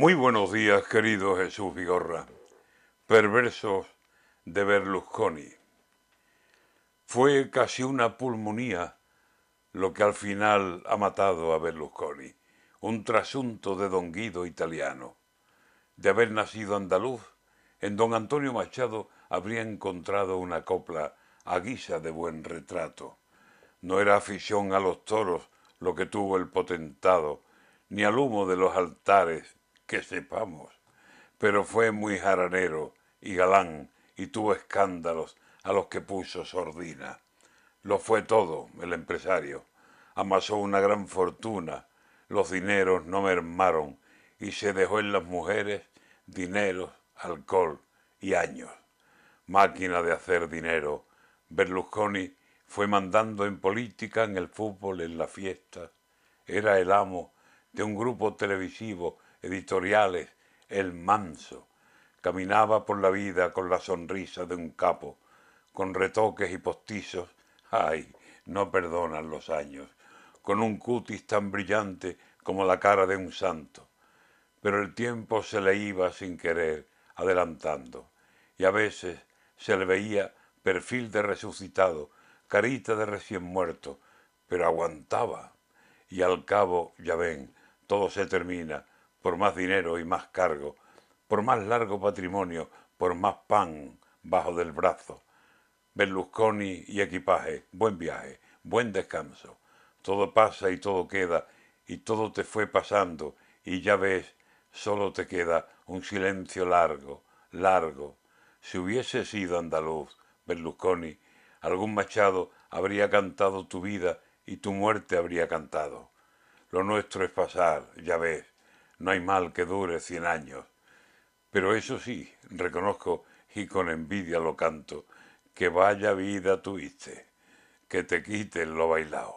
Muy buenos días, querido Jesús Vigorra. Perversos de Berlusconi. Fue casi una pulmonía lo que al final ha matado a Berlusconi, un trasunto de don Guido italiano. De haber nacido andaluz, en don Antonio Machado habría encontrado una copla a guisa de buen retrato. No era afición a los toros lo que tuvo el potentado, ni al humo de los altares, que sepamos, pero fue muy jaranero y galán y tuvo escándalos a los que puso sordina. Lo fue todo el empresario. Amasó una gran fortuna, los dineros no mermaron y se dejó en las mujeres dinero, alcohol y años. Máquina de hacer dinero, Berlusconi fue mandando en política, en el fútbol, en las fiestas. Era el amo de un grupo televisivo, editoriales, el manso. Caminaba por la vida con la sonrisa de un capo, con retoques y postizos. Ay, no perdonan los años. Con un cutis tan brillante como la cara de un santo. Pero el tiempo se le iba sin querer, adelantando. Y a veces se le veía perfil de resucitado, carita de recién muerto, pero aguantaba. Y al cabo, ya ven, todo se termina, por más dinero y más cargo, por más largo patrimonio, por más pan bajo del brazo. Berlusconi y equipaje, buen viaje, buen descanso. Todo pasa y todo queda, y todo te fue pasando, y ya ves, solo te queda un silencio largo, largo. Si hubiese sido andaluz, Berlusconi, algún machado habría cantado tu vida y tu muerte habría cantado. Lo nuestro es pasar, ya ves, no hay mal que dure cien años. Pero eso sí, reconozco y con envidia lo canto, que vaya vida tuviste, que te quiten lo bailao.